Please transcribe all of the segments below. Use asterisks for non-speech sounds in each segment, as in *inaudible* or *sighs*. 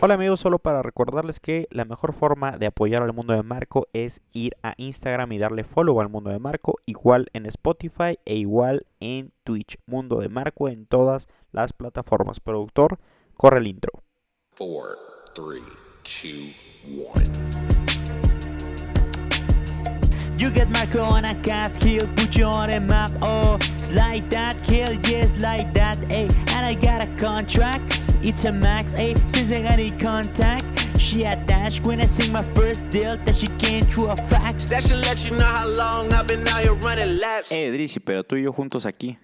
Hola amigos, solo para recordarles que la mejor forma de apoyar al mundo de Marco es ir a Instagram y darle follow al mundo de Marco, igual en Spotify e igual en Twitch. Mundo de Marco en todas las plataformas. Productor, corre el intro. 4, 3, 2, 1. You get Marco on a cast kill, put you on a map. Oh, it's like that, kill, yes, like that. Hey, and I got a contract, it's a max. Hey, since I got in contact, she attached when I sing my first deal that she came through a fax. That should let you know how long I've been out here running laps. Eh, Drizzy, pero tú y yo juntos aquí.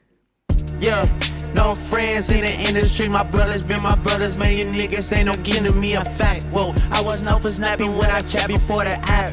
Yeah, no friends in the industry. My brothers been my brothers, man. You niggas ain't no giving me a fact. Whoa, I was known for snapping when I chat before the app.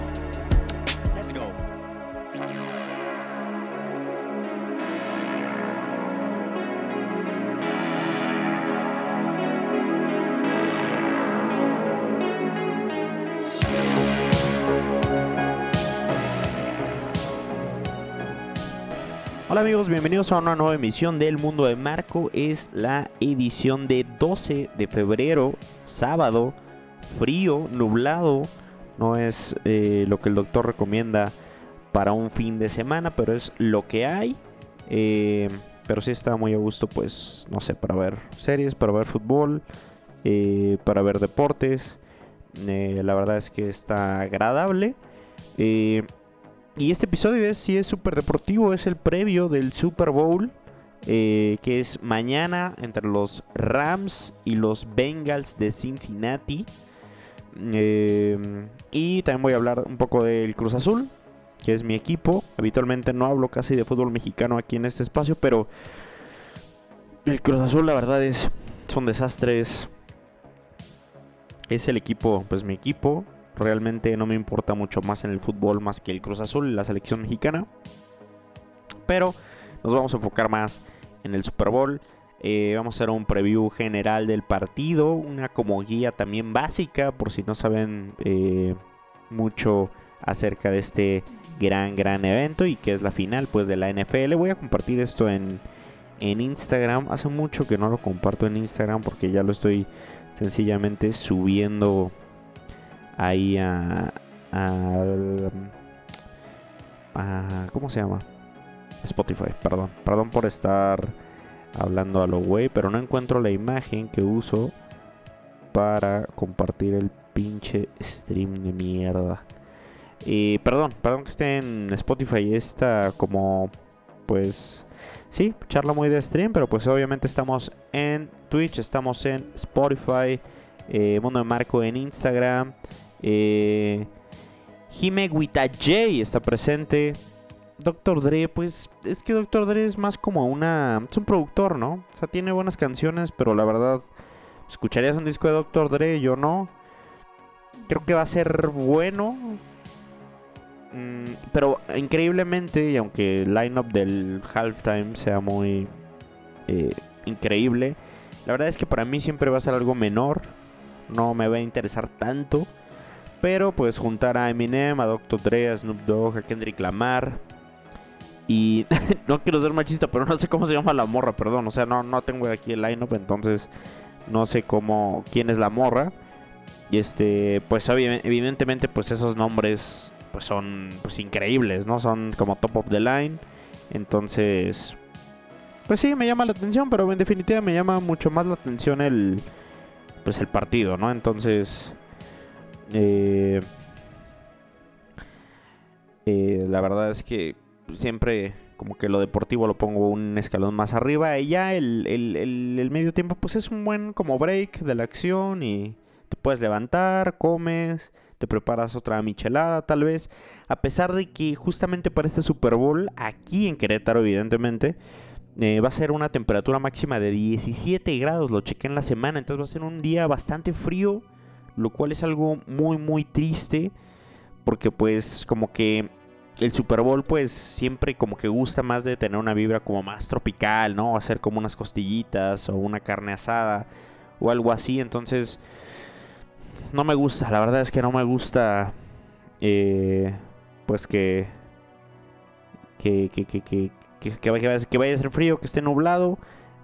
Hola amigos, bienvenidos a una nueva emisión del Mundo de Marco. Es la edición de 12 de febrero, sábado, frío, nublado. No es eh, lo que el doctor recomienda para un fin de semana, pero es lo que hay. Eh, pero sí está muy a gusto, pues, no sé, para ver series, para ver fútbol, eh, para ver deportes. La verdad es que está agradable. Eh, y este episodio es, sí es súper deportivo, es el previo del Super Bowl, eh, que es mañana entre los Rams y los Bengals de Cincinnati. Eh, y también voy a hablar un poco del Cruz Azul, que es mi equipo. Habitualmente no hablo casi de fútbol mexicano aquí en este espacio, pero el Cruz Azul la verdad es son desastres. Es el equipo, pues mi equipo. Realmente no me importa mucho más en el fútbol más que el Cruz Azul y la selección mexicana. Pero nos vamos a enfocar más en el Super Bowl. Eh, vamos a hacer un preview general del partido. Una como guía también básica por si no saben eh, mucho acerca de este gran, gran evento y que es la final pues de la NFL. Voy a compartir esto en, en Instagram. Hace mucho que no lo comparto en Instagram porque ya lo estoy sencillamente subiendo ahí a, a, a- ¿cómo se llama? Spotify, perdón. Perdón por estar hablando a lo güey, pero no encuentro la imagen que uso para compartir el pinche stream de mierda. Y perdón, perdón que esté en Spotify. Esta como pues sí, charla muy de stream, pero pues obviamente estamos en Twitch, estamos en Spotify, eh, Mundo de Marco en Instagram. Eh, Jime J está presente. Dr. Dre, pues es que Dr. Dre es más como una. Es un productor, ¿no? O sea, tiene buenas canciones, pero la verdad, ¿escucharías un disco de Dr. Dre? Yo no. Creo que va a ser bueno. Mm, pero increíblemente, y aunque el lineup del halftime sea muy eh, increíble, la verdad es que para mí siempre va a ser algo menor. No me va a interesar tanto. Pero pues juntar a Eminem, a Dr. Dre, a Snoop Dogg, a Kendrick Lamar. Y *laughs* no quiero ser machista, pero no sé cómo se llama la morra, perdón. O sea, no, no tengo aquí el lineup, entonces no sé cómo, quién es la morra. Y este, pues evidentemente, pues esos nombres pues son pues increíbles, ¿no? Son como top of the line. Entonces, pues sí, me llama la atención, pero en definitiva me llama mucho más la atención el, pues el partido, ¿no? Entonces, eh, eh, la verdad es que siempre como que lo deportivo lo pongo un escalón más arriba y ya el, el- el- medio tiempo pues es un buen como break de la acción y te puedes levantar, comes, te preparas otra michelada tal vez, a pesar de que justamente para este Super Bowl aquí en Querétaro evidentemente eh, va a ser una temperatura máxima de 17 grados, lo chequé en la semana, entonces va a ser un día bastante frío, lo cual es algo muy muy triste porque pues como que el Super Bowl pues siempre como que gusta más de tener una vibra como más tropical, ¿no? Hacer como unas costillitas o una carne asada o algo así. Entonces no me gusta, la verdad es que no me gusta eh, pues que que, que, que, que, vaya, que vaya a ser frío, que esté nublado.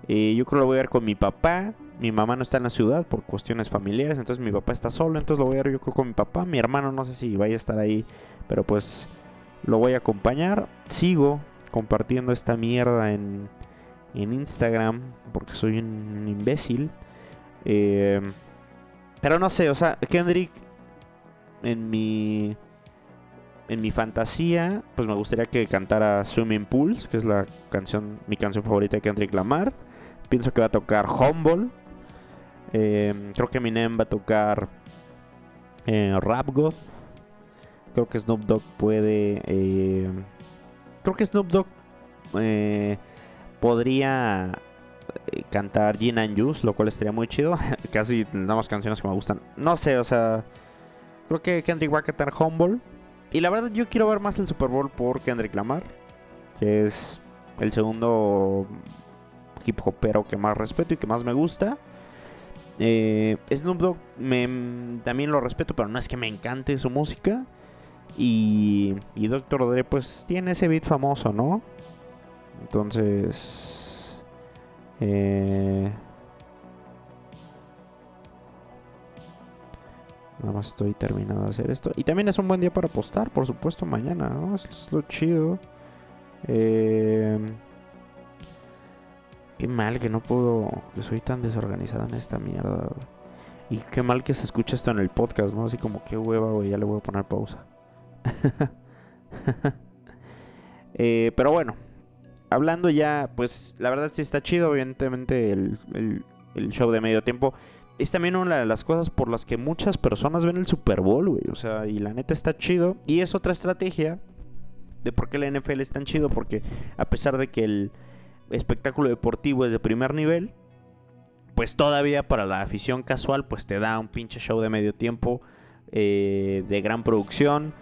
Eh, yo creo que lo voy a ver con mi papá. Mi mamá no está en la ciudad por cuestiones familiares, entonces mi papá está solo, entonces lo voy a ver yo creo con mi papá. Mi hermano no sé si vaya a estar ahí, pero pues lo voy a acompañar. Sigo compartiendo esta mierda en, en Instagram porque soy un imbécil. Eh, pero no sé, o sea, Kendrick en mi en mi fantasía, pues me gustaría que cantara Swimming Pools, que es la canción, mi canción favorita de Kendrick Lamar. Pienso que va a tocar Humble. Eh, creo que Eminem va a tocar eh, Rap God. Creo que Snoop Dogg puede. Eh, creo que Snoop Dogg eh, podría eh, cantar Gin and Juice, lo cual estaría muy chido. *laughs* Casi nada más canciones que me gustan. No sé, o sea. Creo que Kendrick va a cantar Humble. Y la verdad, yo quiero ver más el Super Bowl por Kendrick Lamar, que es el segundo hip hopero que más respeto y que más me gusta. Eh, Snoop Dogg también lo respeto, pero no es que me encante su música. Y, y Dr. Dre, pues tiene ese beat famoso, ¿no? Entonces. Eh, Nada más estoy terminando de hacer esto. Y también es un buen día para apostar, por supuesto, mañana, ¿no? Es lo chido. Eh, qué mal que no puedo. Que soy tan desorganizado en esta mierda. Y qué mal que se escucha esto en el podcast, ¿no? Así como qué hueva, güey. Ya le voy a poner pausa. *laughs* eh, pero bueno. Hablando ya, pues la verdad sí está chido. Evidentemente el, el, el show de medio tiempo es también una de las cosas por las que muchas personas ven el Super Bowl, güey. O sea, y la neta está chido. Y es otra estrategia de por qué la NFL es tan chido. Porque a pesar de que el espectáculo deportivo es de primer nivel, pues todavía para la afición casual, pues te da un pinche show de medio tiempo eh, de gran producción,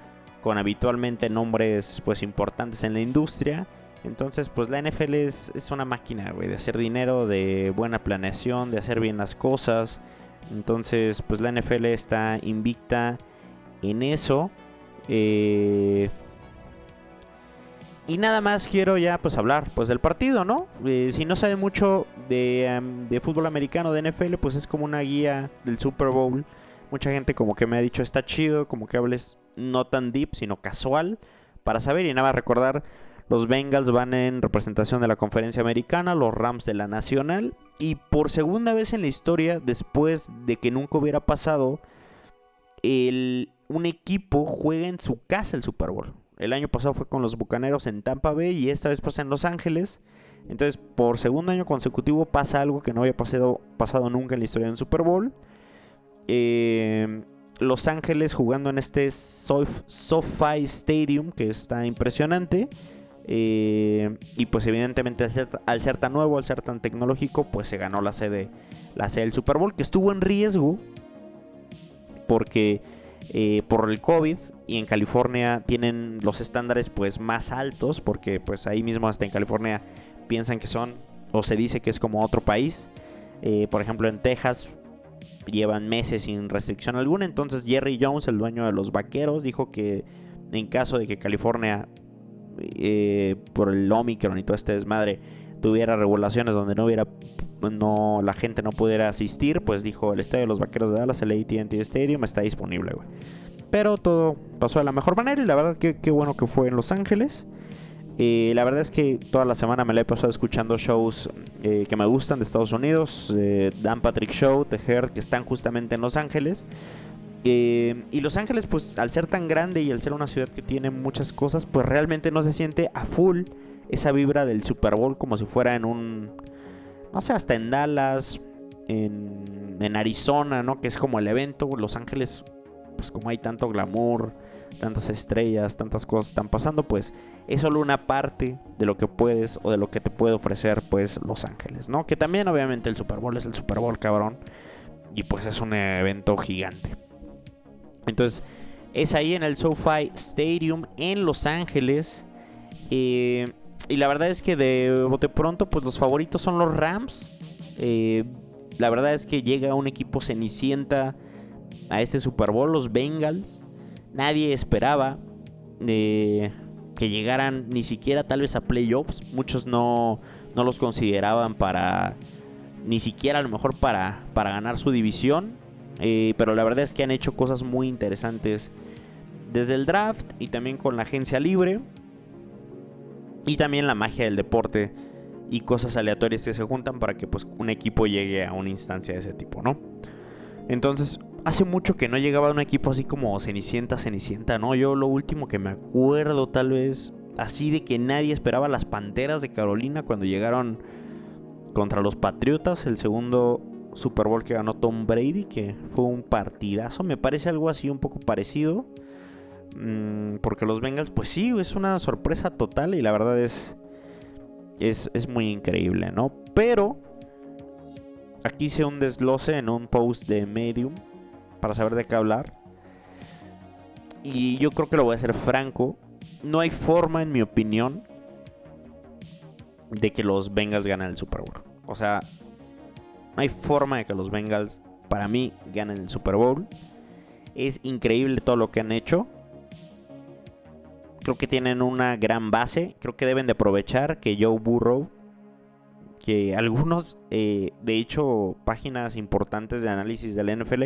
con habitualmente nombres pues importantes en la industria. Entonces, pues la NFL es, es una máquina, de hacer dinero, de buena planeación, de hacer bien las cosas. Entonces, pues la NFL está invicta en eso. Eh, y nada más quiero ya pues hablar pues del partido, ¿no? Eh, si no sabe mucho de, um, de, fútbol americano, de NFL, pues es como una guía del Super Bowl. Mucha gente como que me ha dicho está chido, como que hables no tan deep, sino casual, para saber y nada más recordar los Bengals van en representación de la conferencia americana, los Rams de la nacional. Y por segunda vez en la historia, después de que nunca hubiera pasado, el, un equipo juega en su casa el Super Bowl. El año pasado fue con los Bucaneros en Tampa Bay y esta vez pasa en Los Ángeles. Entonces, por segundo año consecutivo pasa algo que no había pasado, pasado nunca en la historia del Super Bowl. Eh, los Ángeles jugando en este SoFi Stadium, que está impresionante. Eh, y pues evidentemente al ser, al ser, tan nuevo, al ser tan tecnológico, pues se ganó la sede, la sede del Super Bowl, que estuvo en riesgo porque eh, por el COVID y en California tienen los estándares pues más altos, porque pues ahí mismo hasta en California piensan que son, o se dice que es como otro país. Eh, por ejemplo en Texas llevan meses sin restricción alguna, entonces Jerry Jones, el dueño de los Vaqueros, dijo que en caso de que California eh, por el Omicron y todo este desmadre tuviera regulaciones donde no hubiera no la gente no pudiera asistir, pues dijo el estadio de los Vaqueros de Dallas, el AT&T Stadium está disponible, güey. Pero todo pasó de la mejor manera y la verdad que qué bueno que fue en Los Ángeles. Eh, la verdad es que toda la semana me la he pasado escuchando shows eh, que me gustan de Estados Unidos. Dan Patrick Show, The Herd, que están justamente en Los Ángeles. Eh, y Los Ángeles, pues al ser tan grande y al ser una ciudad que tiene muchas cosas, pues realmente no se siente a full esa vibra del Super Bowl como si fuera en un, no sé, hasta en Dallas, en, en Arizona, ¿no? Que es como el evento. Los Ángeles, pues como hay tanto glamour, tantas estrellas, tantas cosas están pasando, pues es solo una parte de lo que puedes o de lo que te puede ofrecer, pues Los Ángeles, ¿no? Que también obviamente el Super Bowl es el Super Bowl, cabrón. Y pues es un evento gigante. Entonces, Es ahí en el SoFi Stadium en Los Ángeles. Eh, y la verdad es que de bote pronto, pues los favoritos son los Rams. Eh, la verdad es que llega un equipo cenicienta a este Super Bowl, los Bengals. Nadie esperaba eh, que llegaran ni siquiera tal vez a playoffs. Muchos no, no los consideraban para, ni siquiera a lo mejor para, para ganar su división. Eh, pero la verdad es que han hecho cosas muy interesantes desde el draft y también con la agencia libre. Y también la magia del deporte y cosas aleatorias que se juntan para que pues, un equipo llegue a una instancia de ese tipo, ¿no? Entonces, hace mucho que no llegaba un equipo así como Cenicienta, Cenicienta, ¿no? Yo lo último que me acuerdo tal vez así de que nadie esperaba las Panteras de Carolina cuando llegaron contra los Patriotas, el segundo Super Bowl que ganó Tom Brady, que fue un partidazo, me parece algo así un poco parecido. Mm, porque los Bengals, pues sí, es una sorpresa total y la verdad es, es, es muy increíble, ¿no? Pero aquí hice un desglose en un post de Medium para saber de qué hablar. Y yo creo que lo voy a ser franco. No hay forma, en mi opinión, de que los Bengals ganen el Super Bowl. O sea, no hay forma de que los Bengals, para mí, ganen el Super Bowl. Es increíble todo lo que han hecho. Creo que tienen una gran base. Creo que deben de aprovechar que Joe Burrow, que algunos, eh, de hecho, páginas importantes de análisis del NFL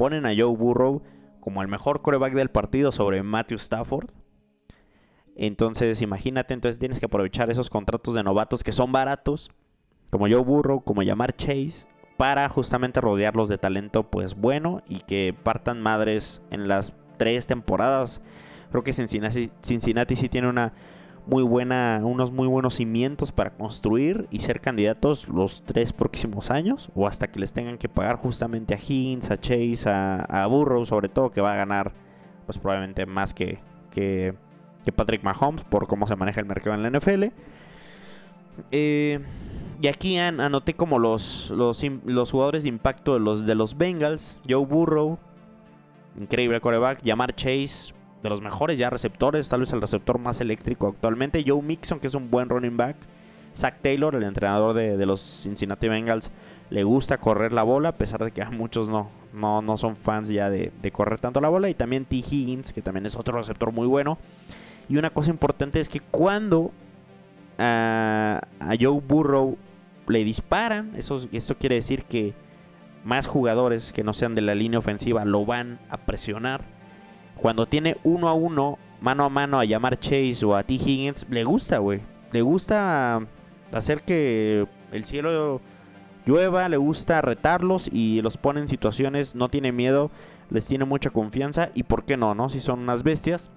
ponen a Joe Burrow como el mejor coreback del partido sobre Matthew Stafford. Entonces, imagínate, entonces tienes que aprovechar esos contratos de novatos que son baratos, como Joe Burrow, como llamar Chase, para justamente rodearlos de talento pues bueno y que partan madres en las tres temporadas. Creo que Cincinnati, Cincinnati sí tiene una muy buena, unos muy buenos cimientos para construir y ser candidatos los tres próximos años o hasta que les tengan que pagar justamente a Hines, a Chase, a, Burrow sobre todo que va a ganar pues probablemente más que, que, Patrick Mahomes por cómo se maneja el mercado en la NFL. Eh, y aquí anoté como los, los, los, jugadores de impacto de los, de los Bengals. Joe Burrow, increíble coreback. Yamar Chase, de los mejores ya receptores, tal vez el receptor más eléctrico actualmente. Joe Mixon, que es un buen running back. Zach Taylor, el entrenador de, los Cincinnati Bengals, le gusta correr la bola, a pesar de que a muchos no, no, no son fans ya de, correr tanto la bola. Y también T. Higgins, que también es otro receptor muy bueno. Y una cosa importante es que cuando a, Joe Burrow le disparan, eso, eso quiere decir que más jugadores que no sean de la línea ofensiva lo van a presionar cuando tiene uno a uno, mano a mano a llamar Chase o a T. Higgins, le gusta, güey. Le gusta hacer que el cielo llueva, le gusta retarlos y los pone en situaciones, no tiene miedo, les tiene mucha confianza y por qué no, ¿no? Si son unas bestias.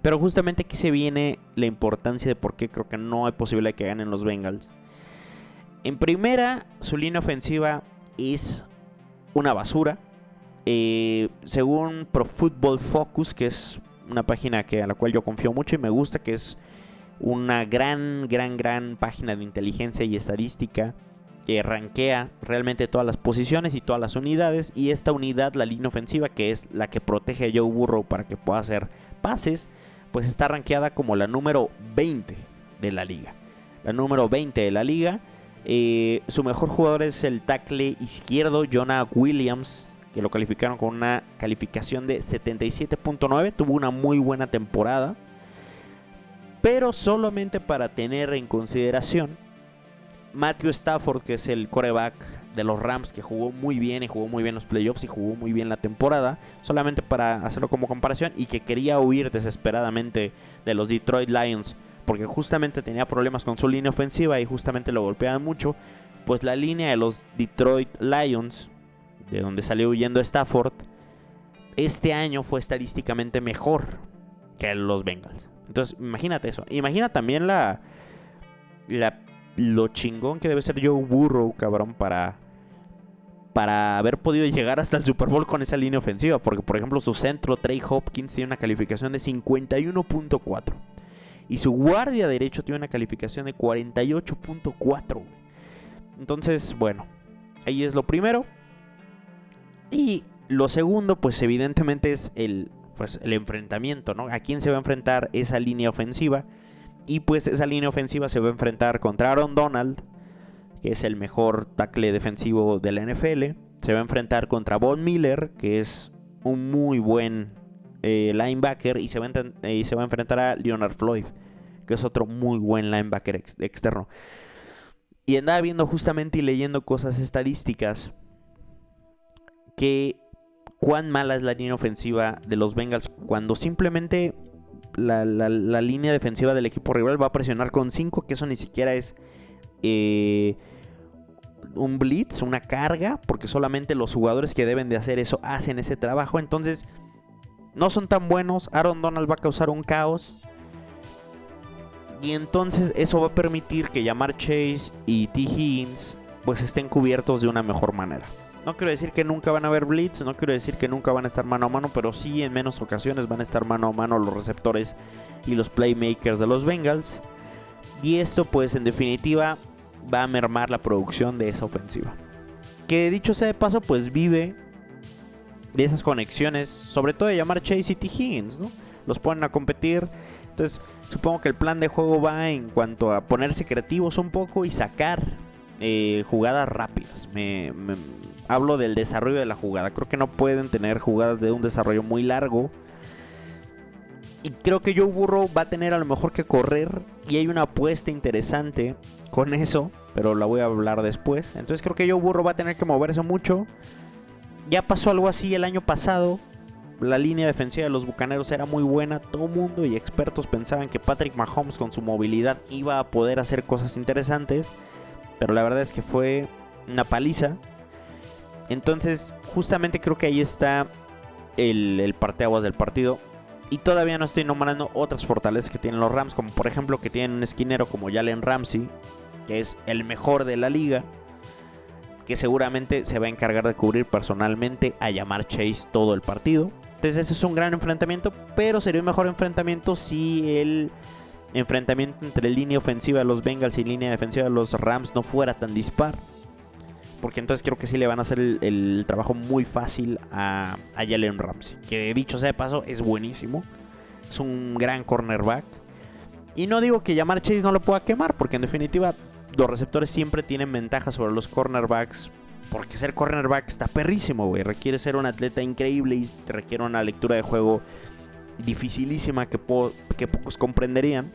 Pero justamente aquí se viene la importancia de por qué creo que no hay posibilidad de que ganen los Bengals. En primera, su línea ofensiva es una basura. Eh, según Pro Football Focus, que es una página que, a la cual yo confío mucho y me gusta, que es una gran, gran, gran página de inteligencia y estadística que rankea realmente todas las posiciones y todas las unidades. Y esta unidad, la línea ofensiva, que es la que protege a Joe Burrow para que pueda hacer pases, pues está rankeada como la número 20 de la liga. La número 20 de la liga. Eh, su mejor jugador es el tackle izquierdo, Jonah Williams, que lo calificaron con una calificación de 77.9. Tuvo una muy buena temporada. Pero solamente para tener en consideración, Matthew Stafford, que es el coreback de los Rams, que jugó muy bien y jugó muy bien los playoffs y jugó muy bien la temporada, solamente para hacerlo como comparación, y que quería huir desesperadamente de los Detroit Lions, porque justamente tenía problemas con su línea ofensiva y justamente lo golpeaban mucho, pues la línea de los Detroit Lions de donde salió huyendo Stafford, este año fue estadísticamente mejor que los Bengals. Entonces, imagínate eso. Imagina también la, la lo chingón que debe ser Joe Burrow, cabrón, para para haber podido llegar hasta el Super Bowl con esa línea ofensiva, porque por ejemplo su centro Trey Hopkins tiene una calificación de 51.4 y su guardia derecho tiene una calificación de 48.4. Entonces, bueno, ahí es lo primero. Y lo segundo, pues evidentemente es el pues el enfrentamiento, ¿no? A quién se va a enfrentar esa línea ofensiva. Y pues esa línea ofensiva se va a enfrentar contra Aaron Donald, que es el mejor tackle defensivo de la NFL. Se va a enfrentar contra Von Miller, que es un muy buen eh, linebacker. Y se, va a, y se va a enfrentar a Leonard Floyd, que es otro muy buen linebacker externo. Y andaba viendo justamente y leyendo cosas estadísticas que cuán mala es la línea ofensiva de los Bengals cuando simplemente la, línea defensiva del equipo rival va a presionar con 5, que eso ni siquiera es eh, un blitz, una carga, porque solamente los jugadores que deben de hacer eso hacen ese trabajo. Entonces, no son tan buenos. Aaron Donald va a causar un caos. Y entonces eso va a permitir que Yamar Chase y T. Higgins pues estén cubiertos de una mejor manera. No quiero decir que nunca van a haber blitz, no quiero decir que nunca van a estar mano a mano, pero sí en menos ocasiones van a estar mano a mano los receptores y los playmakers de los Bengals. Y esto pues en definitiva va a mermar la producción de esa ofensiva. Que dicho sea de paso pues vive de esas conexiones, sobre todo de llamar Chase y T. Higgins, ¿no? Los ponen a competir. Entonces supongo que el plan de juego va en cuanto a ponerse creativos un poco y sacar eh, jugadas rápidas. me, hablo del desarrollo de la jugada. Creo que no pueden tener jugadas de un desarrollo muy largo. Y creo que Joe Burrow va a tener a lo mejor que correr. Y hay una apuesta interesante con eso. Pero la voy a hablar después. Entonces creo que Joe Burrow va a tener que moverse mucho. Ya pasó algo así el año pasado. La línea defensiva de los Bucaneros era muy buena. Todo mundo y expertos pensaban que Patrick Mahomes con su movilidad iba a poder hacer cosas interesantes. Pero la verdad es que fue una paliza. Entonces, justamente creo que ahí está el, parteaguas del partido. Y todavía no estoy nombrando otras fortalezas que tienen los Rams, como por ejemplo que tienen un esquinero como Jalen Ramsey, que es el mejor de la liga, que seguramente se va a encargar de cubrir personalmente a llamar Chase todo el partido. Entonces ese es un gran enfrentamiento, pero sería un mejor enfrentamiento si el enfrentamiento entre línea ofensiva de los Bengals y línea defensiva de los Rams no fuera tan dispar porque entonces creo que sí le van a hacer el, trabajo muy fácil a, a Jalen Ramsey. Que dicho sea de paso, es buenísimo. Es un gran cornerback. Y no digo que llamar Chase no lo pueda quemar, porque en definitiva los receptores siempre tienen ventaja sobre los cornerbacks. Porque ser cornerback está perrísimo, güey. Requiere ser un atleta increíble y requiere una lectura de juego dificilísima que, que pocos comprenderían.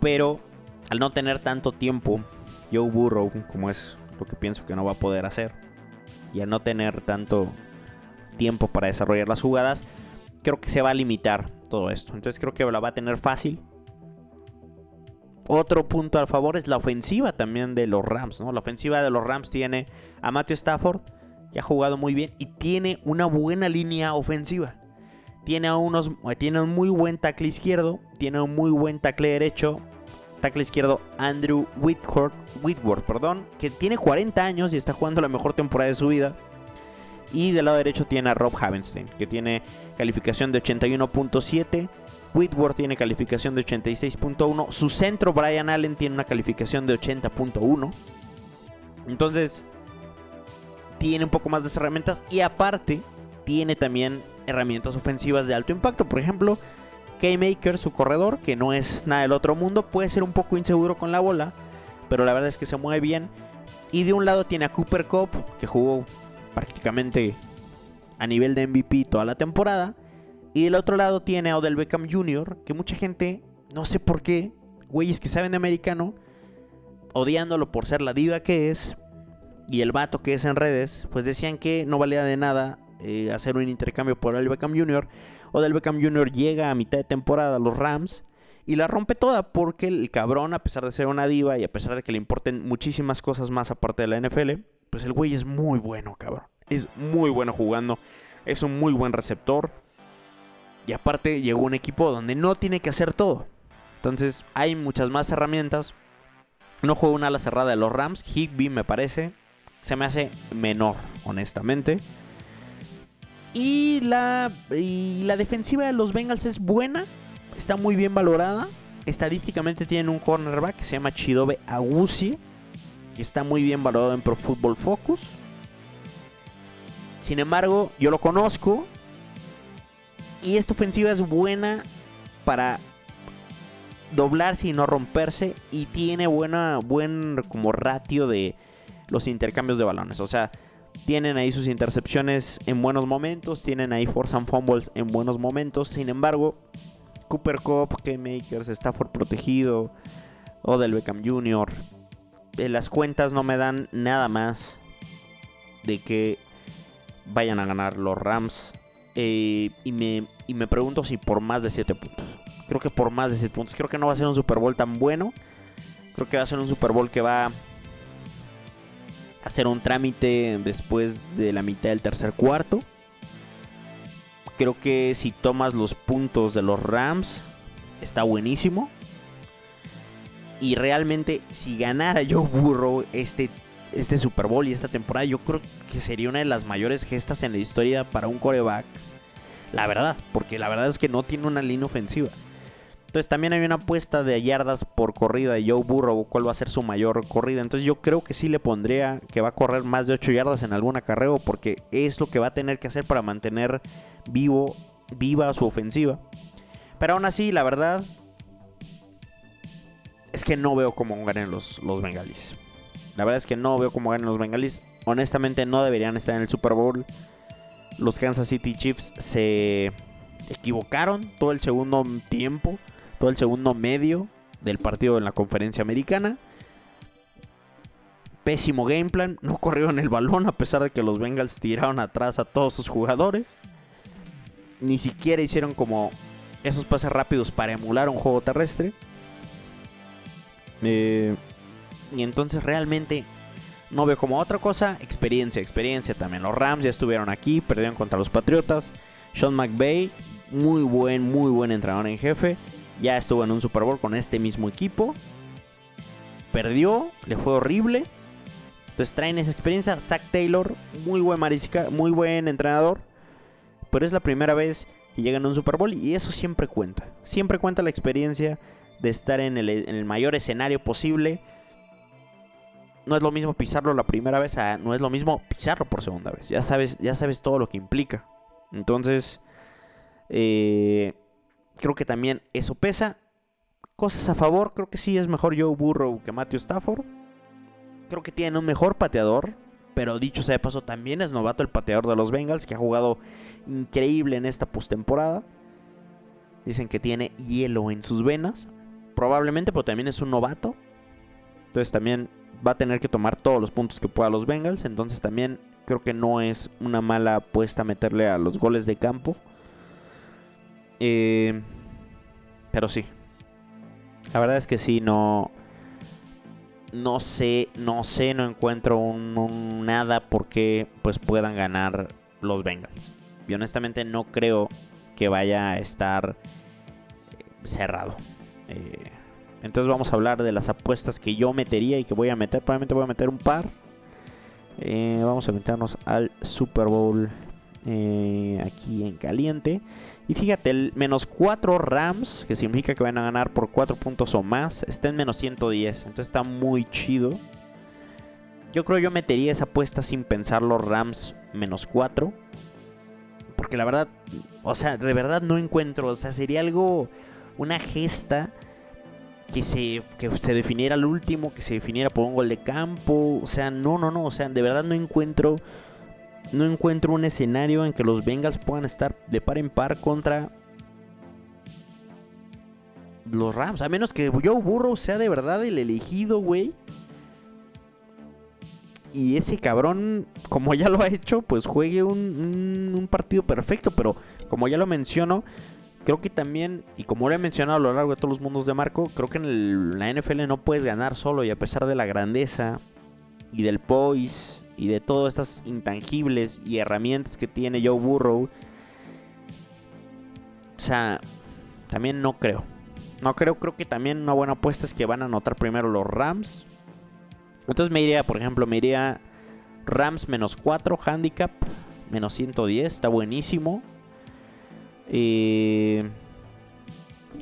Pero al no tener tanto tiempo Joe Burrow, como es lo que pienso que no va a poder hacer, y al no tener tanto tiempo para desarrollar las jugadas, creo que se va a limitar todo esto. Entonces creo que la va a tener fácil. Otro punto a favor es la ofensiva también de los Rams, ¿no? La ofensiva de los Rams tiene a Matthew Stafford, que ha jugado muy bien, y tiene una buena línea ofensiva. Tiene, unos, tiene un muy buen tackle izquierdo, tiene un muy buen tackle derecho, tackle izquierdo Andrew Whitworth, Whitworth perdón, que tiene 40 años y está jugando la mejor temporada de su vida. Y del lado derecho tiene a Rob Havenstein, que tiene calificación de 81.7. Whitworth tiene calificación de 86.1. Su centro, Brian Allen, tiene una calificación de 80.1. Entonces, tiene un poco más de herramientas. Y aparte, tiene también herramientas ofensivas de alto impacto. Por ejemplo, K-Maker, su corredor, que no es nada del otro mundo, puede ser un poco inseguro con la bola, pero la verdad es que se mueve bien. Y de un lado tiene a Cooper Cup, que jugó prácticamente a nivel de MVP toda la temporada. Y del otro lado tiene a Odell Beckham Jr., que mucha gente, no sé por qué, güeyes que saben de americano, odiándolo por ser la diva que es y el vato que es en redes, pues decían que no valía de nada eh, hacer un intercambio por Odell Beckham Jr. Odell Beckham Jr. llega a mitad de temporada a los Rams y la rompe toda porque el cabrón, a pesar de ser una diva y a pesar de que le importen muchísimas cosas más aparte de la NFL, pues el güey es muy bueno, cabrón. Es muy bueno jugando, es un muy buen receptor. Y aparte llegó un equipo donde no tiene que hacer todo. Entonces hay muchas más herramientas. No juega una ala cerrada de los Rams. Higby me parece. Se me hace menor, honestamente. Y la, la defensiva de los Bengals es buena, está muy bien valorada. Estadísticamente tienen un cornerback que se llama Chidobe Agusi, que está muy bien valorado en Pro Football Focus. Sin embargo, yo lo conozco. Y esta ofensiva es buena para doblarse y no romperse. Y tiene buena, buen como ratio de los intercambios de balones. O sea, tienen ahí sus intercepciones en buenos momentos. Tienen ahí force and fumbles en buenos momentos. Sin embargo, Cooper Cup, K-Makers, Stafford protegido. O del Beckham Jr. Eh, las cuentas no me dan nada más de que vayan a ganar los Rams. Eh, y, me, y me pregunto si por más de 7 puntos. Creo que por más de 7 puntos. Creo que no va a ser un Super Bowl tan bueno. Creo que va a ser un Super Bowl que va hacer un trámite después de la mitad del tercer cuarto. Creo que si tomas los puntos de los Rams, está buenísimo. Y realmente, si ganara Joe Burrow este, este Super Bowl y esta temporada, yo creo que sería una de las mayores gestas en la historia para un coreback. La verdad, porque la verdad es que no tiene una línea ofensiva. Entonces también hay una apuesta de yardas por corrida de Joe Burrow, cuál va a ser su mayor corrida. Entonces yo creo que sí le pondría que va a correr más de 8 yardas en algún acarreo, porque es lo que va a tener que hacer para mantener vivo, viva su ofensiva. Pero aún así, la verdad, es que no veo cómo ganen los, los bengalis. La verdad es que no veo cómo ganen los bengalis. Honestamente no deberían estar en el Super Bowl. Los Kansas City Chiefs se equivocaron todo el segundo tiempo, todo el segundo medio del partido en la conferencia americana. Pésimo game plan, no *laughs* corrieron el balón a pesar de que los Bengals tiraron atrás a todos sus jugadores. Ni siquiera hicieron como esos pases rápidos para emular un juego terrestre. Eh, y entonces realmente no veo como otra cosa. Experiencia, experiencia también. Los Rams ya estuvieron aquí, perdieron contra los Patriotas. Sean McVay, muy buen, muy buen entrenador en jefe. Ya estuvo en un Super Bowl con este mismo equipo. Perdió, le fue horrible. Entonces traen esa experiencia. Zach Taylor, muy buen marisca, muy buen entrenador. Pero es la primera vez que llegan a un Super Bowl y eso siempre cuenta. Siempre cuenta la experiencia de estar en el, mayor escenario posible. No es lo mismo pisarlo la primera vez, no es lo mismo pisarlo por segunda vez. Ya sabes, ya sabes todo lo que implica. Entonces, eh, creo que también eso pesa. Cosas a favor, creo que sí es mejor Joe Burrow que Matthew Stafford. Creo que tiene un mejor pateador. Pero dicho sea de paso, también es novato el pateador de los Bengals, que ha jugado increíble en esta postemporada. Dicen que tiene hielo en sus venas probablemente, pero también es un novato. Entonces también va a tener que tomar todos los puntos que pueda los Bengals. Entonces también creo que no es una mala apuesta meterle a los goles de campo. Eh, pero sí. La verdad es que sí, no. No sé, no sé, no encuentro un, nada por qué pues puedan ganar los Bengals. Y honestamente no creo que vaya a estar cerrado. Eh, entonces vamos a hablar de las apuestas que yo metería y que voy a meter. Probablemente voy a meter un par. Eh, vamos a meternos al Super Bowl eh, aquí en caliente. Y fíjate, el menos 4 Rams, que significa que van a ganar por 4 puntos o más, está en menos 110. Entonces está muy chido. Yo creo yo metería esa apuesta sin pensar los Rams menos 4. Porque la verdad, o sea, de verdad no encuentro, o sea, sería algo una gesta que se, que se definiera al último, que se definiera por un gol de campo. O sea, no, no, no. O sea, de verdad no encuentro. No encuentro un escenario en que los Bengals puedan estar de par en par contra los Rams. A menos que Joe Burrow sea de verdad el elegido, güey. Y ese cabrón, como ya lo ha hecho, pues juegue un, un partido perfecto. Pero como ya lo menciono, Creo que también, y como lo he mencionado a lo largo de todos los mundos de Marco, creo que en la NFL no puedes ganar solo y a pesar de la grandeza y del poise y de todas estas intangibles y herramientas que tiene Joe Burrow, o sea, también no creo. No creo, creo que también una buena apuesta es que van a anotar primero los Rams. Entonces me iría, por ejemplo, me iría Rams menos 4, handicap menos 110, está buenísimo. Eh,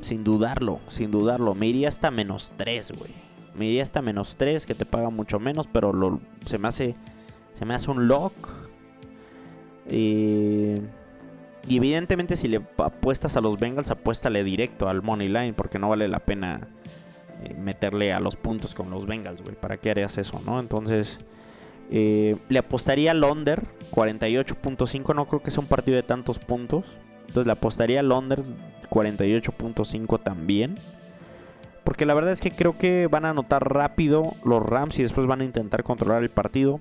sin dudarlo, sin dudarlo. Me iría hasta menos 3, güey. Me iría hasta menos 3, que te paga mucho menos, pero se me hace se me hace un lock. Y evidentemente si le apuestas a los Bengals, apuéstale directo al Money Line, porque no vale la pena eh, meterle a los puntos con los Bengals, güey. ¿Para qué harías eso, no? Entonces, eh, le apostaría al under 48.5. No creo que sea un partido de tantos puntos. Entonces, le apostaría al under 48.5 también. Porque la verdad es que creo que van a anotar rápido los Rams y después van a intentar controlar el partido.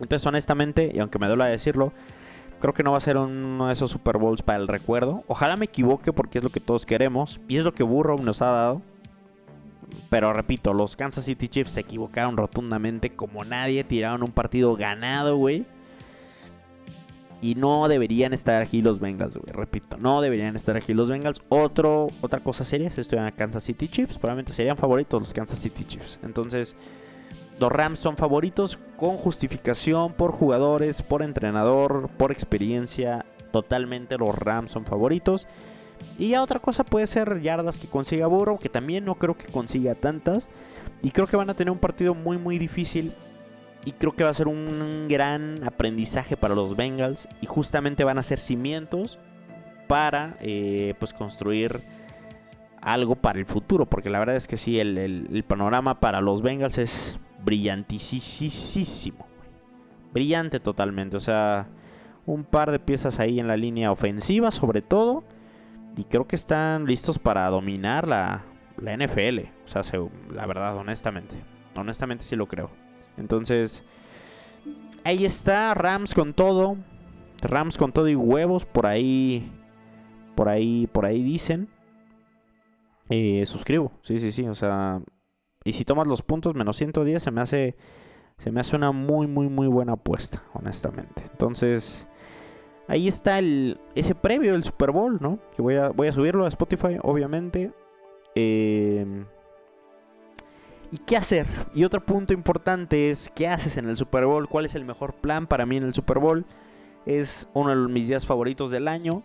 Entonces, honestamente, y aunque me duele decirlo, creo que no va a ser uno de esos Super Bowls para el recuerdo. Ojalá me equivoque porque es lo que todos queremos. Y es lo que Burrow nos ha dado. Pero repito, los Kansas City Chiefs se equivocaron rotundamente como nadie. Tiraron un partido ganado, güey. Y no deberían estar aquí los Bengals, güey. Repito, no deberían estar aquí los Bengals. Otra cosa seria si estuvieran a Kansas City Chiefs. Probablemente serían favoritos los Kansas City Chiefs. Entonces, los Rams son favoritos con justificación por jugadores, por entrenador, por experiencia. Totalmente los Rams son favoritos. Y ya otra cosa puede ser yardas que consiga Burrow, que también no creo que consiga tantas. Y creo que van a tener un partido muy muy difícil. Y creo que va a ser un gran aprendizaje para los Bengals. Y justamente van a ser cimientos para eh, pues construir algo para el futuro. Porque la verdad es que sí, el, el panorama para los Bengals es brillantísimo. Brillante totalmente. O sea, un par de piezas ahí en la línea ofensiva sobre todo y creo que están listos para dominar la, la NFL. O sea, la verdad, honestamente. Honestamente sí lo creo. Entonces, ahí está Rams con todo. Rams con todo y huevos. Por ahí, por ahí, por ahí dicen. Eh, suscribo. Sí, sí, sí. O sea, y si tomas los puntos menos 110, se me hace, se me hace una muy, muy, muy buena apuesta, honestamente. Entonces, ahí está el, ese previo del Super Bowl, ¿no? Que voy a, voy a subirlo a Spotify, obviamente. Em, ¿Y qué hacer? Y otro punto importante es, ¿qué haces en el Super Bowl? ¿Cuál es el mejor plan para mí en el Super Bowl? Es uno de mis días favoritos del año.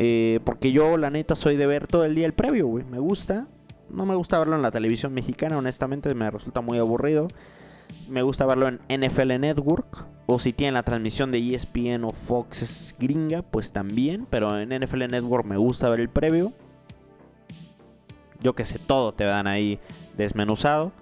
Eh, porque yo, la neta, soy de ver todo el día el previo, güey. Me gusta. No me gusta verlo en la televisión mexicana, honestamente, me resulta muy aburrido. Me gusta verlo en NFL Network. O si tienen la transmisión de ESPN o Fox gringa, pues también. Pero en NFL Network me gusta ver el previo. Yo que sé, todo te dan ahí desmenuzado.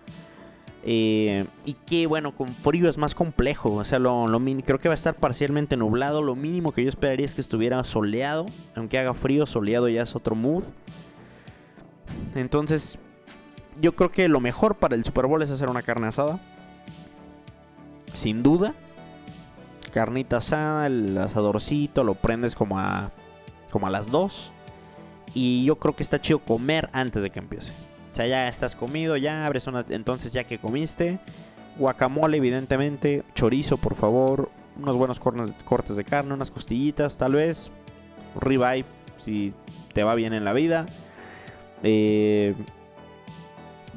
Eh, y que bueno, con frío es más complejo. O sea, lo, creo que va a estar parcialmente nublado. Lo mínimo que yo esperaría es que estuviera soleado. Aunque haga frío, soleado ya es otro mood. Entonces, yo creo que lo mejor para el Super Bowl es hacer una carne asada. Sin duda. Carnita asada, el asadorcito, lo prendes como a, como a las 2. Y yo creo que está chido comer antes de que empiece. O sea, ya estás comido, ya abres una... Entonces ya que comiste, guacamole evidentemente, chorizo por favor, unos buenos cortes de carne, unas costillitas tal vez, ribeye si te va bien en la vida eh,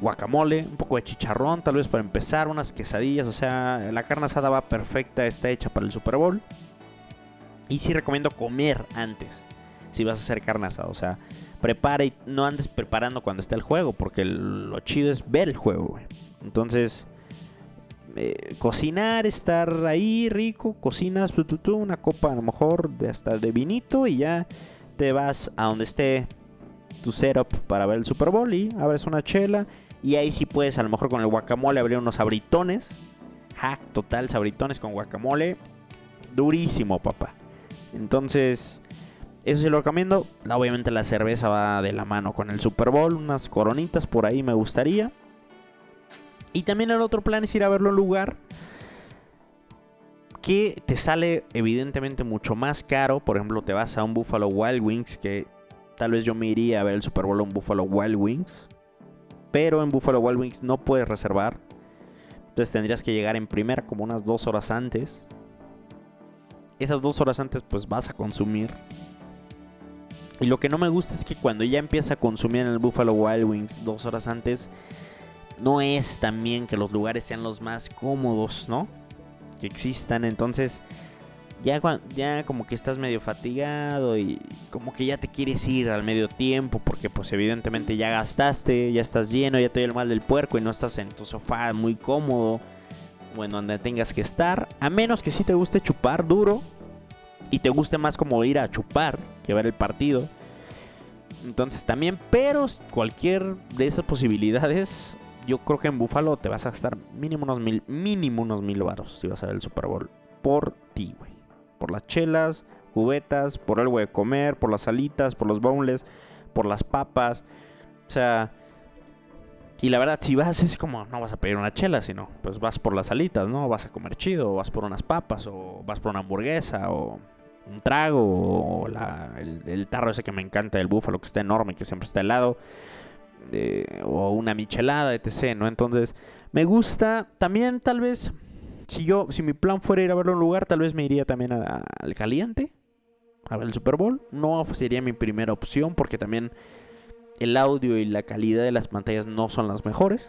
guacamole, un poco de chicharrón, tal vez para empezar, unas quesadillas. O sea, la carne asada va perfecta, está hecha para el Super Bowl. Y sí recomiendo comer antes, si vas a hacer carne asada. O sea, prepara y no andes preparando cuando está el juego, porque lo chido es ver el juego, Entonces, eh, cocinar, estar ahí rico, cocinas una copa a lo mejor hasta de vinito y ya te vas a donde esté tu setup para ver el Super Bowl y abres una chela y ahí sí puedes a lo mejor con el guacamole abrir unos sabritones. Hack total, sabritones con guacamole. Durísimo, papá. Entonces, eso sí lo recomiendo. Obviamente la cerveza va de la mano con el Super Bowl. Unas coronitas por ahí me gustaría. Y también el otro plan es ir a verlo en lugar que te sale evidentemente mucho más caro. Por ejemplo, te vas a un Buffalo Wild Wings que Tal vez yo me iría a ver el Super Bowl en Buffalo Wild Wings. Pero en Buffalo Wild Wings no puedes reservar. Entonces tendrías que llegar en primera como unas dos horas antes. Esas dos horas antes pues vas a consumir. Y lo que no me gusta es que cuando ya empieza a consumir en el Buffalo Wild Wings dos horas antes, no es también que los lugares sean los más cómodos, ¿no? Que existan. Entonces ya, ya como que estás medio fatigado y como que ya te quieres ir al medio tiempo porque pues evidentemente ya gastaste, ya estás lleno, ya te dio el mal del puerco y no estás en tu sofá muy cómodo o en donde tengas que estar, a menos que sí te guste chupar duro y te guste más como ir a chupar que ver el partido. Entonces también, pero cualquier de esas posibilidades, yo creo que en Buffalo te vas a gastar mínimo unos mil, mínimo unos mil baros si vas a ver el Super Bowl. Por ti, güey. Por las chelas, cubetas, por algo de comer, por las alitas, por los bowls, por las papas. O sea, y la verdad, si vas es como, no vas a pedir una chela, sino pues vas por las alitas, ¿no? Vas a comer chido, o vas por unas papas, o vas por una hamburguesa, o un trago, o el, tarro ese que me encanta del búfalo, que está enorme, que siempre está helado, eh, o una michelada, etc., ¿no? Entonces, me gusta también, tal vez, si yo, si mi plan fuera ir a verlo un lugar, tal vez me iría también al caliente, a ver el Super Bowl. No sería mi primera opción, porque también el audio y la calidad de las pantallas no son las mejores.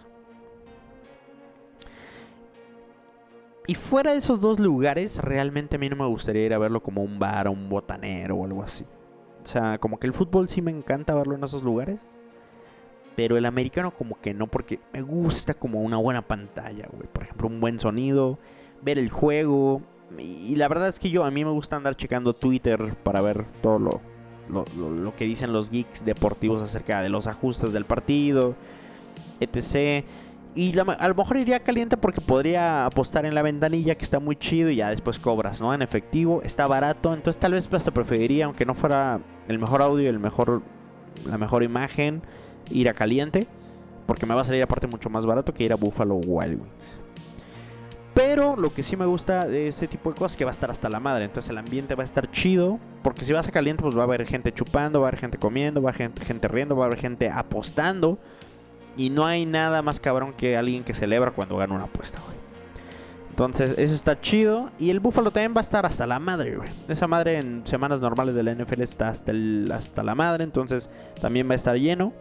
Y fuera de esos dos lugares, realmente a mí no me gustaría ir a verlo como un bar o un botanero o algo así. O sea, como que el fútbol sí me encanta verlo en esos lugares. Pero el americano como que no, porque me gusta como una buena pantalla, güey. Por ejemplo, un buen sonido, ver el juego. Y la verdad es que yo, a mí me gusta andar checando Twitter para ver todo lo, lo, que dicen los geeks deportivos acerca de los ajustes del partido, etc. Y a lo mejor iría caliente porque podría apostar en la ventanilla que está muy chido y ya después cobras, ¿no? En efectivo, está barato, entonces tal vez hasta preferiría, aunque no fuera el mejor audio el mejor, la mejor imagen, ir a caliente, porque me va a salir aparte mucho más barato que ir a Buffalo Wild Wings. Pero lo que sí me gusta de ese tipo de cosas es que va a estar hasta la madre. Entonces el ambiente va a estar chido. Porque si vas a caliente, pues va a haber gente chupando, va a haber gente comiendo, va a haber gente, riendo, va a haber gente apostando. Y no hay nada más cabrón que alguien que celebra cuando gana una apuesta, güey. Entonces, eso está chido. Y el Búfalo también va a estar hasta la madre, güey. Esa madre en semanas normales de la NFL está hasta, hasta la madre. Entonces, también va a estar lleno.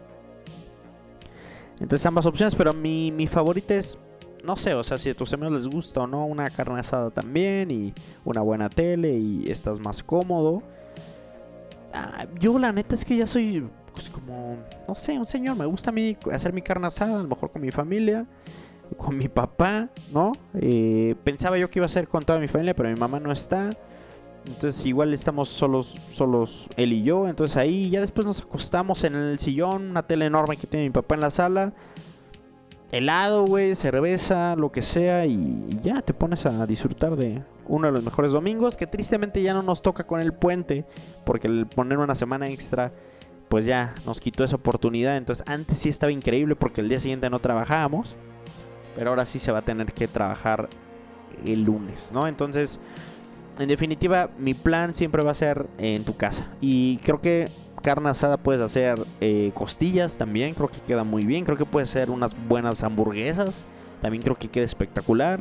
Entonces, ambas opciones. Pero mi, mi favorita es no sé, o sea, si a tus amigos les gusta o no, una carne asada también y una buena tele y estás más cómodo. Ah, yo la neta es que ya soy pues como, no sé, un señor, me gusta a mí hacer mi carne asada, a lo mejor con mi familia, con mi papá, ¿no? Eh, pensaba yo que iba a ser con toda mi familia, pero mi mamá no está. Entonces igual estamos solos, solos él y yo. Entonces ahí ya después nos acostamos en el sillón, una tele enorme que tiene mi papá en la sala helado, güey, cerveza, lo que sea, y ya te pones a disfrutar de uno de los mejores domingos, que tristemente ya no nos toca con el puente, porque el poner una semana extra, pues ya nos quitó esa oportunidad. Entonces antes sí estaba increíble porque el día siguiente no trabajábamos, pero ahora sí se va a tener que trabajar el lunes, ¿no? Entonces, en definitiva, mi plan siempre va a ser en tu casa. Y creo que carne asada puedes hacer eh, costillas también, creo que queda muy bien. Creo que puedes hacer unas buenas hamburguesas, también creo que queda espectacular.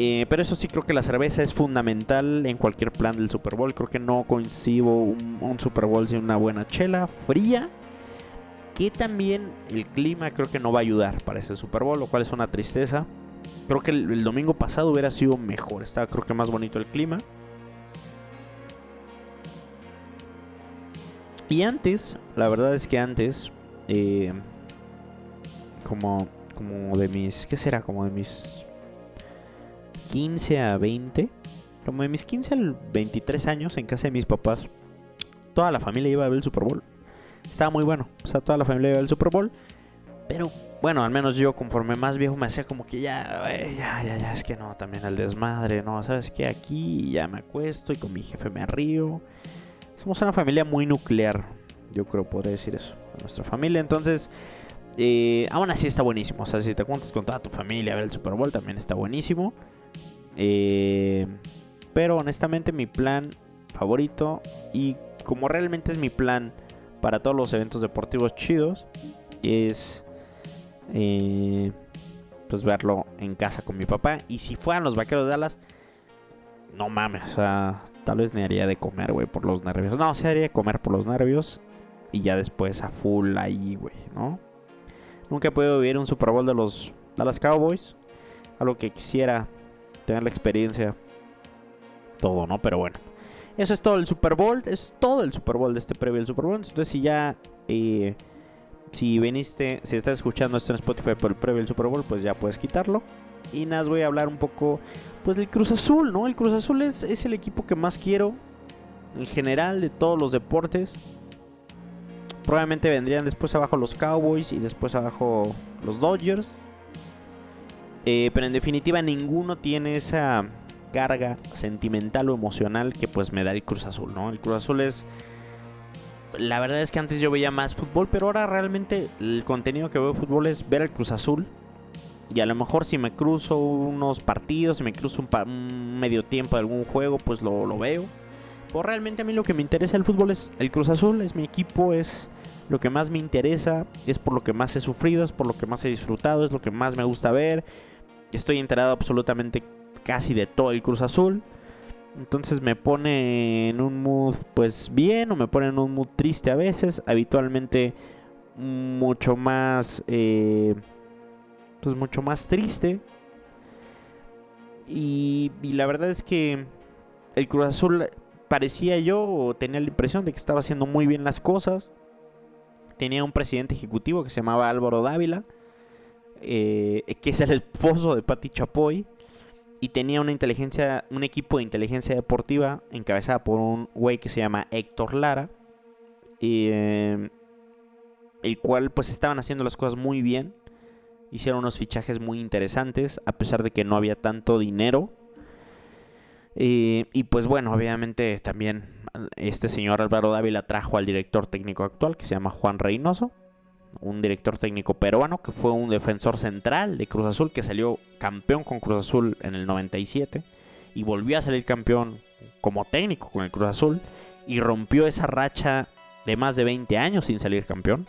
Eh, pero eso sí, creo que la cerveza es fundamental en cualquier plan del Super Bowl. Creo que no coincido un, Super Bowl sin una buena chela fría. Que también el clima creo que no va a ayudar para ese Super Bowl, lo cual es una tristeza. Creo que el, el domingo pasado hubiera sido mejor. Estaba creo que más bonito el clima. Y antes, la verdad es que antes, eh, como, como de mis, ¿qué será? Como de mis 15 a 20, como de mis 15 a 23 años en casa de mis papás, toda la familia iba a ver el Super Bowl. Estaba muy bueno, o sea, toda la familia iba a ver el Super Bowl. Pero bueno, al menos yo conforme más viejo me hacía como que ya, ya, ya, ya, es que no, también el desmadre, no, sabes que aquí ya me acuesto y con mi jefe me río. Somos una familia muy nuclear. Yo creo podría decir eso. Nuestra familia. Entonces, eh, aún así está buenísimo. O sea, si te cuentas con toda tu familia a ver el Super Bowl, también está buenísimo. Eh, pero honestamente, mi plan favorito. Y como realmente es mi plan para todos los eventos deportivos chidos, es. Eh, pues verlo en casa con mi papá. Y si fueran los vaqueros de Dallas, no mames, o sea, Tal vez me haría de comer, güey, por los nervios. No, se haría de comer por los nervios. Y ya después a full ahí, güey, ¿no? Nunca he podido vivir un Super Bowl de los Dallas Cowboys. Algo que quisiera tener la experiencia. Todo, ¿no? Pero bueno. Eso es todo el Super Bowl. Es todo el Super Bowl de este previo del Super Bowl. Entonces, si ya. Eh, si viniste. Si estás escuchando esto en Spotify por el previo del Super Bowl, pues ya puedes quitarlo. Y nada, voy a hablar un poco pues del Cruz Azul, ¿no? El Cruz Azul es, es el equipo que más quiero en general de todos los deportes. Probablemente vendrían después abajo los Cowboys y después abajo los Dodgers. Eh, pero en definitiva ninguno tiene esa carga sentimental o emocional que pues me da el Cruz Azul, ¿no? El Cruz Azul es... La verdad es que antes yo veía más fútbol, pero ahora realmente el contenido que veo de fútbol es ver al Cruz Azul. Y a lo mejor si me cruzo unos partidos, si me cruzo un, medio tiempo de algún juego, pues lo, lo veo. Pues realmente a mí lo que me interesa el fútbol es el Cruz Azul, es mi equipo, es lo que más me interesa, es por lo que más he sufrido, es por lo que más he disfrutado, es lo que más me gusta ver. Estoy enterado absolutamente casi de todo el Cruz Azul. Entonces me pone en un mood pues bien o me pone en un mood triste a veces. Habitualmente mucho más... Eh, pues mucho más triste. Y, y, la verdad es que el Cruz Azul parecía yo o tenía la impresión de que estaba haciendo muy bien las cosas. Tenía un presidente ejecutivo que se llamaba Álvaro Dávila, eh, que es el esposo de Pati Chapoy y tenía una inteligencia, un equipo de inteligencia deportiva encabezada por un güey que se llama Héctor Lara, em, el cual pues estaban haciendo las cosas muy bien, hicieron unos fichajes muy interesantes a pesar de que no había tanto dinero. y pues bueno, obviamente también este señor Álvaro Dávila trajo al director técnico actual que se llama Juan Reynoso un director técnico peruano que fue un defensor central de Cruz Azul que salió campeón con Cruz Azul en el 97 y volvió a salir campeón como técnico con el Cruz Azul y rompió esa racha de más de 20 años sin salir campeón.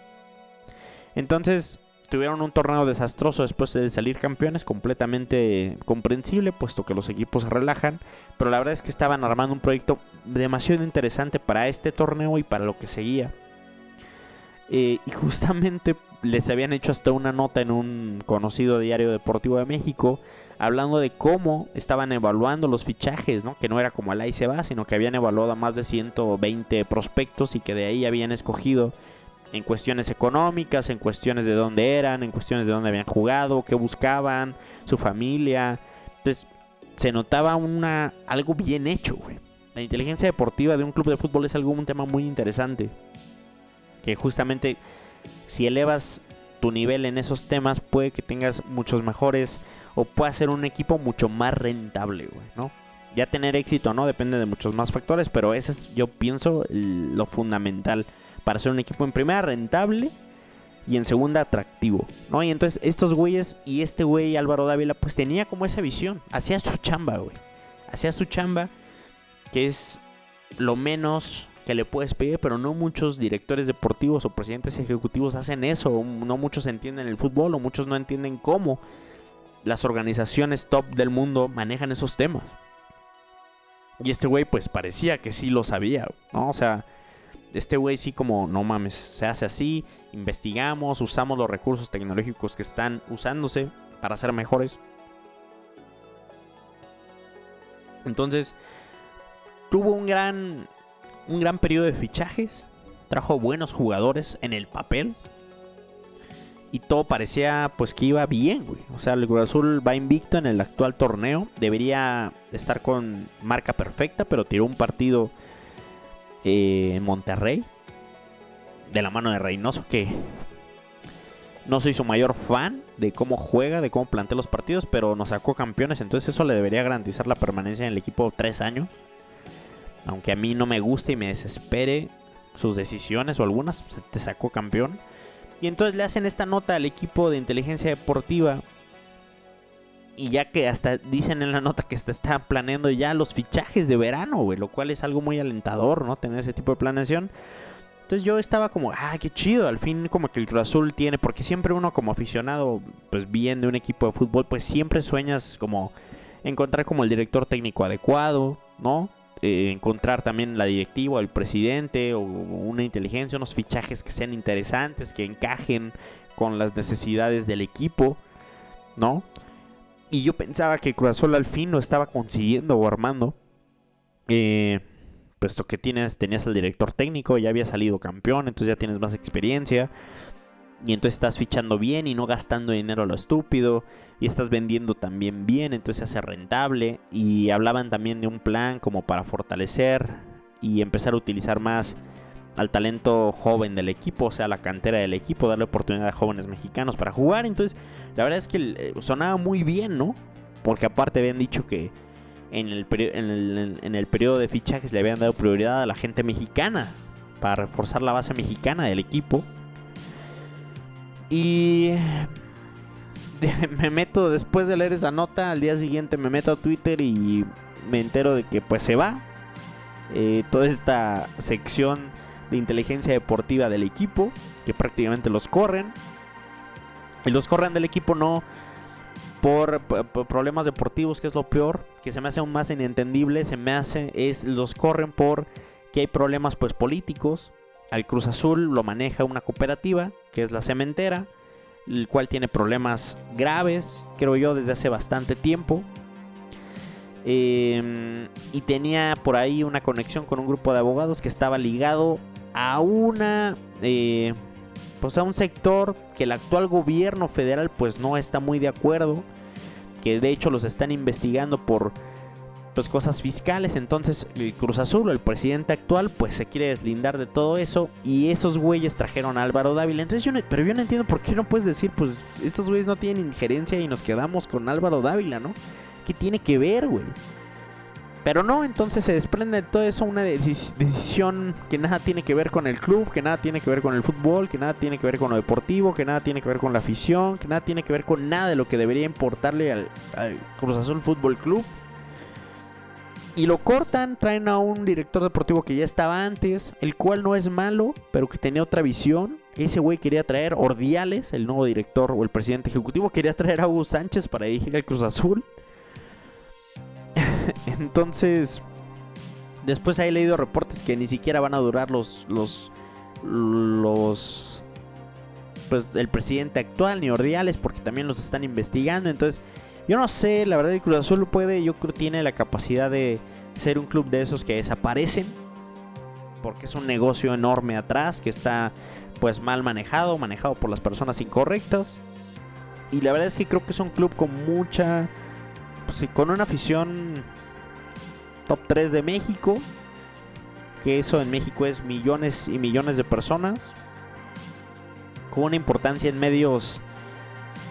Entonces tuvieron un torneo desastroso después de salir campeones, completamente comprensible, puesto que los equipos se relajan, pero la verdad es que estaban armando un proyecto demasiado interesante para este torneo y para lo que seguía. Eh, y justamente les habían hecho hasta una nota en un conocido diario deportivo de México hablando de cómo estaban evaluando los fichajes, ¿no? Que no era como el ahí se va, sino que habían evaluado a más de 120 prospectos y que de ahí habían escogido en cuestiones económicas, en cuestiones de dónde eran, en cuestiones de dónde habían jugado, qué buscaban, su familia. Entonces, se notaba una algo bien hecho. La inteligencia deportiva de un club de fútbol es algo un tema muy interesante que justamente si elevas tu nivel en esos temas puede que tengas muchos mejores o pueda ser un equipo mucho más rentable, güey, ¿no? Ya tener éxito no depende de muchos más factores, pero ese es, yo pienso, lo fundamental para ser un equipo en primera rentable y en segunda atractivo, ¿no? Y entonces estos güeyes y este güey Álvaro Dávila pues tenía como esa visión, hacía su chamba, güey. Hacía su chamba que es lo menos que le puedes pedir, pero no muchos directores deportivos o presidentes ejecutivos hacen eso, no muchos entienden el fútbol o muchos no entienden cómo las organizaciones top del mundo manejan esos temas. Y este güey pues parecía que sí lo sabía, ¿no? O sea, este güey sí como, no mames, se hace así, investigamos, usamos los recursos tecnológicos que están usándose para ser mejores. Entonces, tuvo un gran un gran periodo de fichajes, trajo buenos jugadores en el papel. Y todo parecía pues que iba bien, güey. O sea, el Cruz Azul va invicto en el actual torneo. Debería estar con marca perfecta, pero tiró un partido eh, en Monterrey. De la mano de Reynoso, que no soy su mayor fan de cómo juega, de cómo plantea los partidos, pero nos sacó campeones. Entonces eso le debería garantizar la permanencia en el equipo tres años aunque a mí no me guste y me desespere sus decisiones o algunas, te sacó campeón. Y entonces le hacen esta nota al equipo de inteligencia deportiva. Y ya que hasta dicen en la nota que se están planeando ya los fichajes de verano, güey. Lo cual es algo muy alentador, ¿no? Tener ese tipo de planeación. Entonces yo estaba como, ah, qué chido. Al fin como que el Cruz Azul tiene, porque siempre uno como aficionado, pues bien de un equipo de fútbol, pues siempre sueñas como encontrar como el director técnico adecuado, ¿no? Eh, encontrar también la directiva, el presidente o una inteligencia, unos fichajes que sean interesantes, que encajen con las necesidades del equipo, ¿no? Y yo pensaba que Cruz al fin lo estaba consiguiendo o armando. Eh, puesto que tienes, tenías al director técnico, ya había salido campeón, entonces ya tienes más experiencia. Y entonces estás fichando bien y no gastando dinero a lo estúpido. Y estás vendiendo también bien, entonces se hace rentable. Y hablaban también de un plan como para fortalecer y empezar a utilizar más al talento joven del equipo, o sea, la cantera del equipo, darle oportunidad a jóvenes mexicanos para jugar. Entonces, la verdad es que eh, sonaba muy bien, ¿no? Porque aparte habían dicho que en el, en el, en el periodo de fichajes le habían dado prioridad a la gente mexicana para reforzar la base mexicana del equipo. Y *laughs* me meto después de leer esa nota, al día siguiente me meto a Twitter y me entero de que pues se va. Eh, toda esta sección de inteligencia deportiva del equipo, que prácticamente los corren. Y los corren del equipo no por, problemas deportivos, que es lo peor, que se me hace aún más inentendible, se me hace, es los corren por que hay problemas pues políticos. Al Cruz Azul lo maneja una cooperativa, que es la cementera, el cual tiene problemas graves, creo yo, desde hace bastante tiempo. Em, y tenía por ahí una conexión con un grupo de abogados que estaba ligado a una eh, pues a un sector que el actual gobierno federal pues no está muy de acuerdo que de hecho los están investigando por pues cosas fiscales. Entonces el Cruz Azul el presidente actual pues se quiere deslindar de todo eso y esos güeyes trajeron a Álvaro Dávila. Entonces yo pero yo no entiendo por qué no puedes decir pues estos güeyes no tienen injerencia y nos quedamos con Álvaro Dávila no qué tiene que ver güey pero no, entonces se desprende de todo eso una decisión que nada tiene que ver con el club, que nada tiene que ver con el fútbol, que nada tiene que ver con lo deportivo, que nada tiene que ver con la afición, que nada tiene que ver con nada de lo que debería importarle al, Cruz Azul Fútbol Club. Y lo cortan, traen a un director deportivo que ya estaba antes, el cual no es malo, pero que tenía otra visión. Ese güey quería traer Ordiales, el nuevo director o el presidente ejecutivo, quería traer a Hugo Sánchez para dirigir al Cruz Azul. *laughs* Entonces, después he leído reportes que ni siquiera van a durar los los los pues el presidente actual ni Ordiales porque también los están investigando, entonces yo no sé, la verdad el Cruz Azul puede, yo creo tiene la capacidad de ser un club de esos que desaparecen porque es un negocio enorme atrás que está pues mal manejado, manejado por las personas incorrectas. Y la verdad es que creo que es un club con mucha pues, con una afición top 3 de México, que eso en México es millones y millones de personas, con una importancia en medios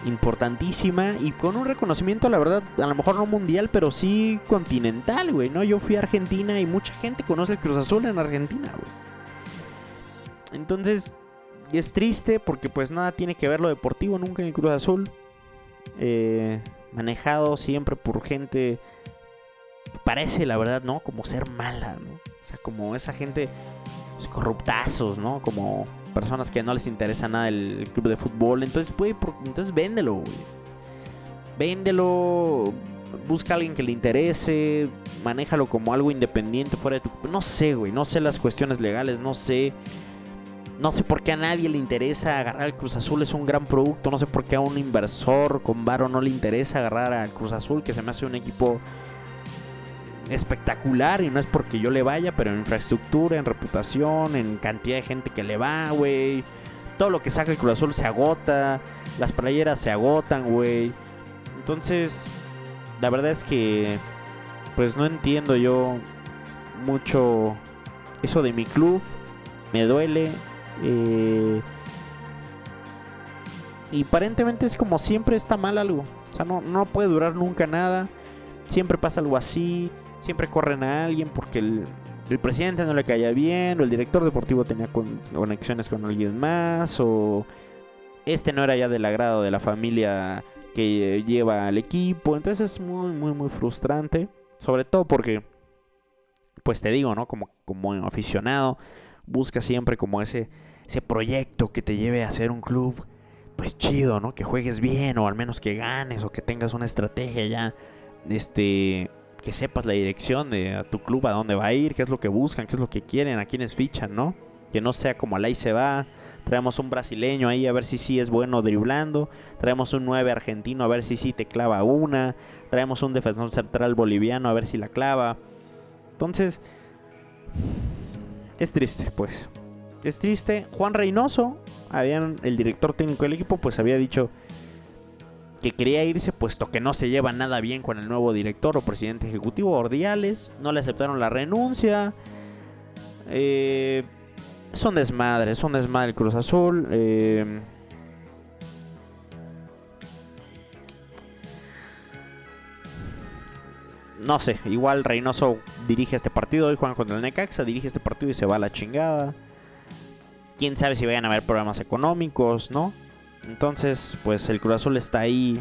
importantísima y con un reconocimiento, la verdad, a lo mejor no mundial, pero sí continental, güey, ¿no? Yo fui a Argentina y mucha gente conoce el Cruz Azul en Argentina, güey. Entonces, es triste porque pues nada tiene que ver lo deportivo nunca en el Cruz Azul. Eh, manejado siempre por gente parece la verdad, ¿no? Como ser mala, ¿no? O sea, como esa gente pues, corruptazos, ¿no? Como personas que no les interesa nada el, club de fútbol. Entonces, puede, entonces véndelo, güey. Véndelo, busca a alguien que le interese, manéjalo como algo independiente fuera de tu... No sé, güey, no sé las cuestiones legales, no sé no sé por qué a nadie le interesa agarrar al Cruz Azul, es un gran producto. No sé por qué a un inversor con varo no le interesa agarrar al Cruz Azul, que se me hace un equipo espectacular. Y no es porque yo le vaya, pero en infraestructura, en reputación, en cantidad de gente que le va, güey. Todo lo que saca el Cruz Azul se agota. Las playeras se agotan, güey. Entonces, la verdad es que, pues no entiendo yo mucho eso de mi club. Me duele, eh, y aparentemente es como siempre está mal algo. O sea, no, no puede durar nunca nada. Siempre pasa algo así. Siempre corren a alguien porque el, presidente no le caía bien. O el director deportivo tenía conexiones con alguien más. O este no era ya del agrado de la familia que lleva al equipo. Entonces es muy, muy, muy frustrante. Sobre todo porque, pues te digo, ¿no? Como, como aficionado, busca siempre como ese ese proyecto que te lleve a ser un club, pues chido, ¿no? Que juegues bien o al menos que ganes o que tengas una estrategia ya, este, que sepas la dirección de tu club, a dónde va a ir, qué es lo que buscan, qué es lo que quieren, a quiénes fichan, ¿no? Que no sea como al ahí se va. Traemos un brasileño ahí a ver si sí es bueno driblando. Traemos un 9 argentino a ver si sí te clava una. Traemos un defensor central boliviano a ver si la clava. Entonces, es triste, pues es triste. Juan Reynoso, habían, el director técnico del equipo, pues había dicho que quería irse puesto que no se lleva nada bien con el nuevo director o presidente ejecutivo Ordiales. No le aceptaron la renuncia. Eh, son desmadres, son desmadre el Cruz Azul. Eh, no sé, igual Reynoso dirige este partido. Hoy juegan contra el Necaxa, dirige este partido y se va a la chingada. Quién sabe si vayan a haber problemas económicos, ¿no? Entonces, pues el Cruz Azul está ahí.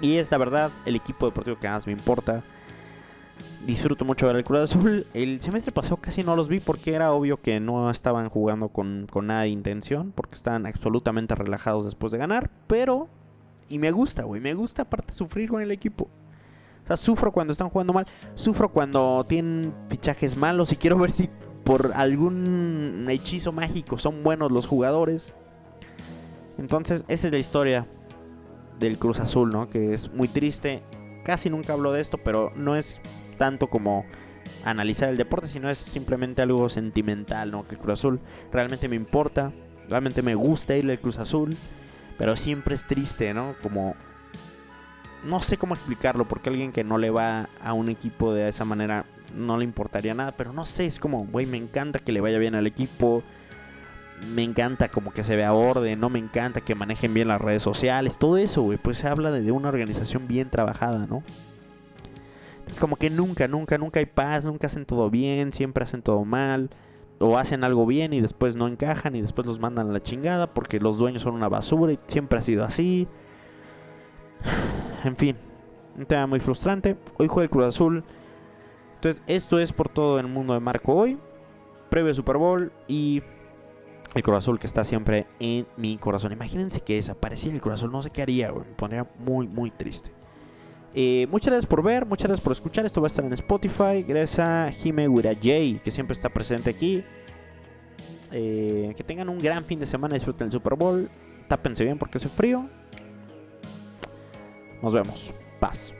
Y es la verdad el equipo deportivo que más me importa. Disfruto mucho ver el Cruz Azul. El semestre pasado casi no los vi porque era obvio que no estaban jugando con, con nada de intención. Porque estaban absolutamente relajados después de ganar. Pero... Y me gusta, güey. Me gusta aparte sufrir con el equipo. O sea, sufro cuando están jugando mal. Sufro cuando tienen fichajes malos. Y quiero ver si por algún hechizo mágico son buenos los jugadores. Entonces, esa es la historia del Cruz Azul, ¿no? Que es muy triste. Casi nunca hablo de esto, pero no es tanto como analizar el deporte, sino es simplemente algo sentimental, ¿no? Que el Cruz Azul realmente me importa, realmente me gusta ir al Cruz Azul, pero siempre es triste, ¿no? Como no sé cómo explicarlo, porque alguien que no le va a un equipo de esa manera no le importaría nada, pero no sé, es como, güey, me encanta que le vaya bien al equipo, me encanta como que se vea orden, no me encanta que manejen bien las redes sociales, todo eso, güey, pues se habla de, una organización bien trabajada, ¿no? Es como que nunca, nunca, nunca hay paz, nunca hacen todo bien, siempre hacen todo mal, o hacen algo bien y después no encajan y después los mandan a la chingada porque los dueños son una basura y siempre ha sido así. *sighs* En fin, un tema muy frustrante. Hoy juega el Cruz Azul. Entonces, esto es por todo el mundo de Marco hoy. Previo Super Bowl y el Cruz que está siempre en mi corazón. Imagínense que desapareciera el Cruz no sé qué haría, Me pondría muy, muy triste. Eh, muchas gracias por ver, muchas gracias por escuchar. Esto va a estar en Spotify. Gracias a Jime Wirajay, que siempre está presente aquí. Eh, que tengan un gran fin de semana, disfruten el Super Bowl. Tápense bien porque hace frío. Nos vemos. Paz.